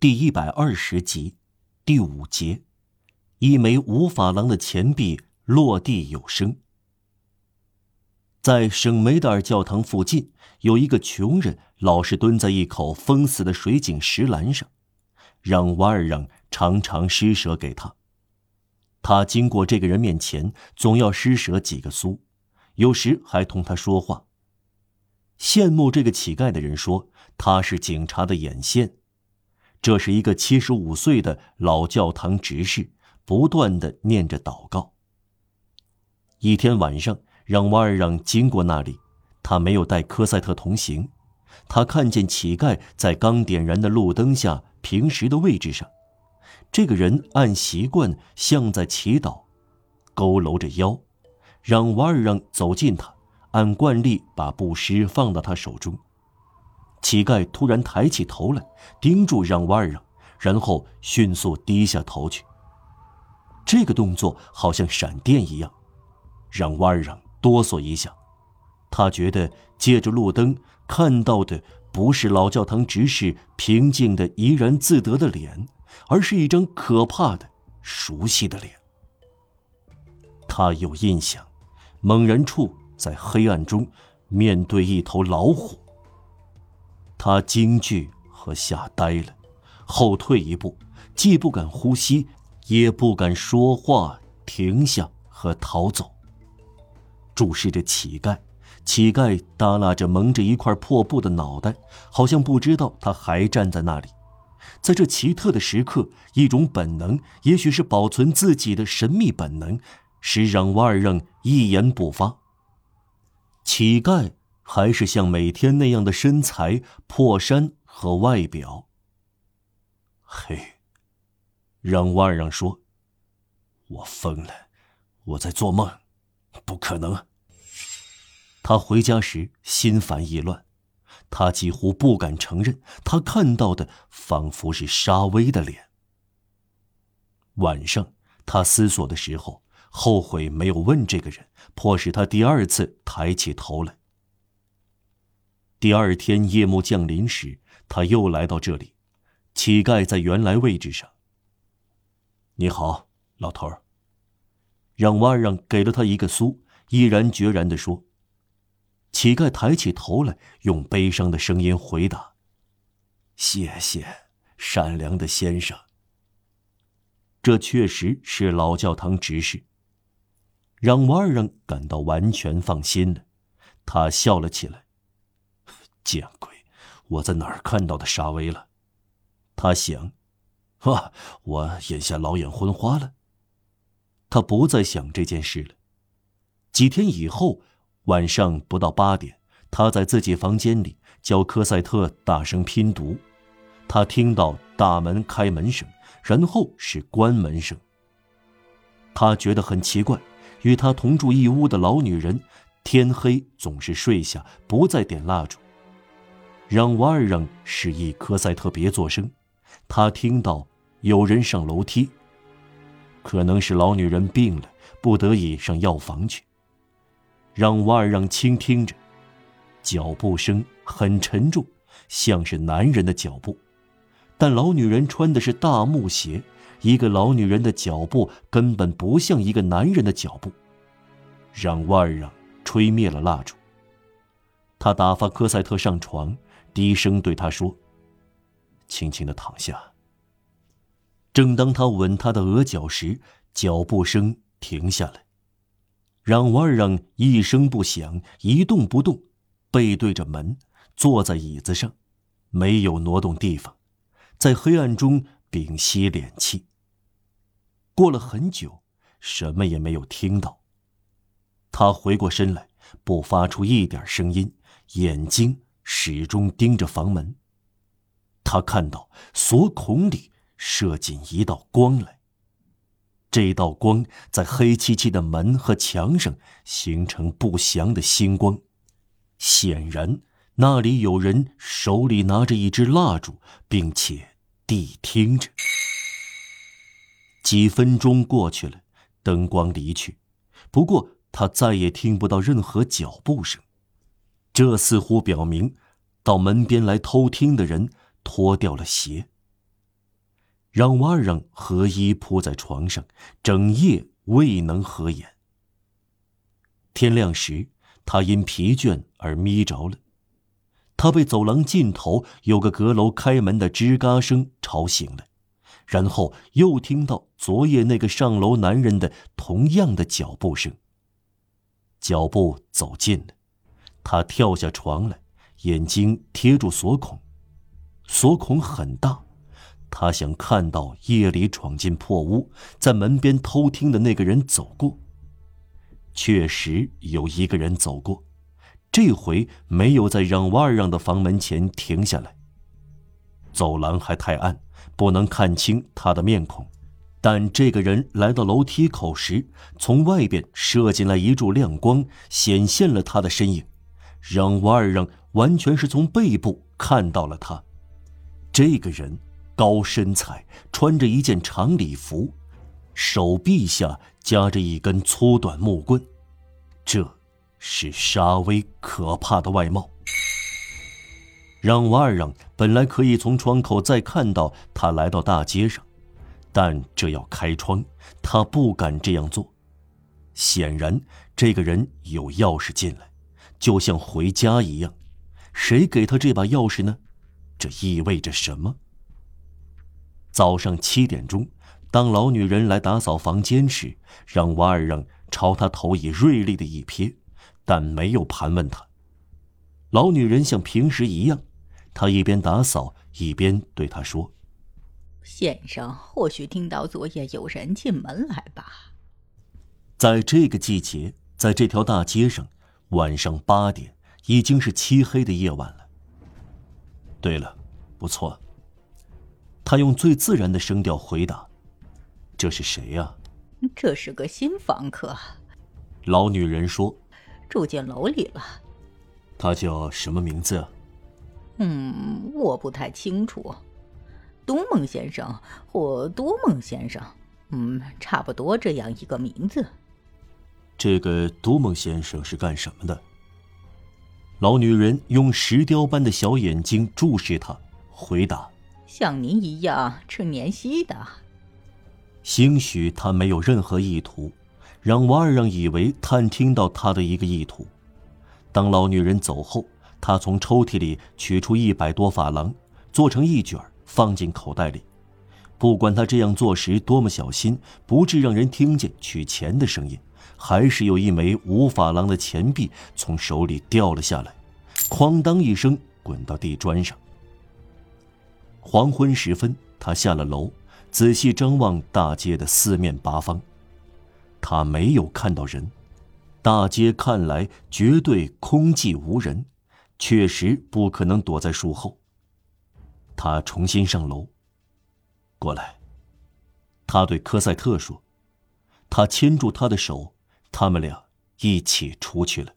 第一百二十集，第五节，一枚五法郎的钱币落地有声。在圣梅德尔教堂附近，有一个穷人，老是蹲在一口封死的水井石栏上，让瓦尔让常常施舍给他。他经过这个人面前，总要施舍几个苏，有时还同他说话。羡慕这个乞丐的人说，他是警察的眼线。这是一个七十五岁的老教堂执事，不断的念着祷告。一天晚上，让瓦尔让经过那里，他没有带科赛特同行。他看见乞丐在刚点燃的路灯下平时的位置上，这个人按习惯像在祈祷，佝偻着腰。让瓦尔让走近他，按惯例把布施放到他手中。乞丐突然抬起头来，盯住让瓦尔让，然后迅速低下头去。这个动作好像闪电一样，让瓦尔让哆嗦一下。他觉得借着路灯看到的不是老教堂执事平静的怡然自得的脸，而是一张可怕的、熟悉的脸。他有印象，猛然处在黑暗中面对一头老虎。他惊惧和吓呆了，后退一步，既不敢呼吸，也不敢说话，停下和逃走。注视着乞丐，乞丐耷拉着蒙着一块破布的脑袋，好像不知道他还站在那里。在这奇特的时刻，一种本能，也许是保存自己的神秘本能，使让瓦尔让一言不发。乞丐。还是像每天那样的身材、破衫和外表。嘿，让瓦尔让说：“我疯了，我在做梦，不可能。”他回家时心烦意乱，他几乎不敢承认他看到的仿佛是沙威的脸。晚上，他思索的时候，后悔没有问这个人，迫使他第二次抬起头来。第二天夜幕降临时，他又来到这里。乞丐在原来位置上。你好，老头儿。让瓦让给了他一个苏，毅然决然地说。乞丐抬起头来，用悲伤的声音回答：“谢谢，善良的先生。”这确实是老教堂执事。让瓦让感到完全放心了，他笑了起来。见鬼！我在哪儿看到的沙威了？他想，啊，我眼下老眼昏花了。他不再想这件事了。几天以后，晚上不到八点，他在自己房间里教科赛特大声拼读。他听到大门开门声，然后是关门声。他觉得很奇怪，与他同住一屋的老女人，天黑总是睡下，不再点蜡烛。让瓦尔让示意科赛特别作声，他听到有人上楼梯。可能是老女人病了，不得已上药房去。让瓦尔让倾听着，脚步声很沉重，像是男人的脚步，但老女人穿的是大木鞋，一个老女人的脚步根本不像一个男人的脚步。让瓦尔让吹灭了蜡烛，他打发科赛特上床。低声对他说：“轻轻的躺下。”正当他吻她的额角时，脚步声停下来。让瓦尔让一声不响，一动不动，背对着门，坐在椅子上，没有挪动地方，在黑暗中屏息敛气。过了很久，什么也没有听到。他回过身来，不发出一点声音，眼睛。始终盯着房门。他看到锁孔里射进一道光来。这道光在黑漆漆的门和墙上形成不祥的星光，显然那里有人手里拿着一支蜡烛，并且谛听着。几分钟过去了，灯光离去，不过他再也听不到任何脚步声。这似乎表明，到门边来偷听的人脱掉了鞋。让瓦尔让合衣扑在床上，整夜未能合眼。天亮时，他因疲倦而眯着了。他被走廊尽头有个阁楼开门的吱嘎声吵醒了，然后又听到昨夜那个上楼男人的同样的脚步声。脚步走近了，他跳下床来，眼睛贴住锁孔，锁孔很大，他想看到夜里闯进破屋，在门边偷听的那个人走过。确实有一个人走过。这回没有在让瓦尔让的房门前停下来。走廊还太暗，不能看清他的面孔，但这个人来到楼梯口时，从外边射进来一柱亮光，显现了他的身影。让瓦尔让完全是从背部看到了他。这个人高身材，穿着一件长礼服，手臂下夹着一根粗短木棍，这。是沙威可怕的外貌。让瓦尔让本来可以从窗口再看到他来到大街上，但这要开窗，他不敢这样做。显然，这个人有钥匙进来，就像回家一样。谁给他这把钥匙呢？这意味着什么？早上七点钟，当老女人来打扫房间时，让瓦尔让朝他投以锐利的一瞥。但没有盘问他。老女人像平时一样，她一边打扫一边对他说：“先生，或许听到昨夜有人进门来吧。”在这个季节，在这条大街上，晚上八点已经是漆黑的夜晚了。对了，不错。他用最自然的声调回答：“这是谁呀？”“这是个新房客。”老女人说。住进楼里了，他叫什么名字？嗯，我不太清楚，多梦先生或多梦先生，嗯，差不多这样一个名字。这个多梦先生是干什么的？老女人用石雕般的小眼睛注视他，回答：“像您一样吃年息的。”兴许他没有任何意图。让瓦尔让以为探听到他的一个意图。当老女人走后，他从抽屉里取出一百多法郎，做成一卷放进口袋里。不管他这样做时多么小心，不致让人听见取钱的声音，还是有一枚五法郎的钱币从手里掉了下来，哐当一声滚到地砖上。黄昏时分，他下了楼，仔细张望大街的四面八方。他没有看到人，大街看来绝对空寂无人，确实不可能躲在树后。他重新上楼，过来。他对科赛特说，他牵住他的手，他们俩一起出去了。